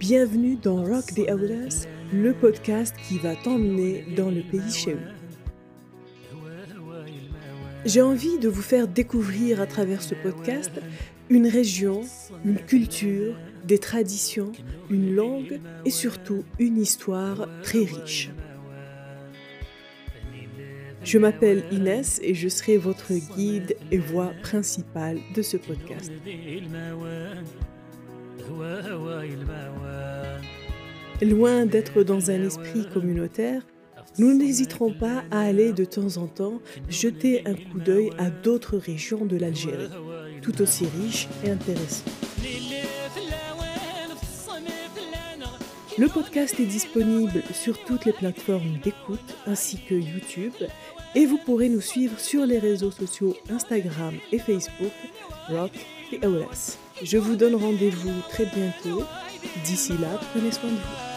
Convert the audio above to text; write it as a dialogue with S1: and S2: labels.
S1: Bienvenue dans Rock the Arrest, le podcast qui va t'emmener dans le pays chez vous. J'ai envie de vous faire découvrir à travers ce podcast une région, une culture, des traditions, une langue et surtout une histoire très riche. Je m'appelle Inès et je serai votre guide et voix principale de ce podcast. Loin d'être dans un esprit communautaire, nous n'hésiterons pas à aller de temps en temps jeter un coup d'œil à d'autres régions de l'Algérie, tout aussi riches et intéressantes. Le podcast est disponible sur toutes les plateformes d'écoute ainsi que YouTube et vous pourrez nous suivre sur les réseaux sociaux Instagram et Facebook Rock et OS. Je vous donne rendez-vous très bientôt. D'ici là, prenez soin de vous.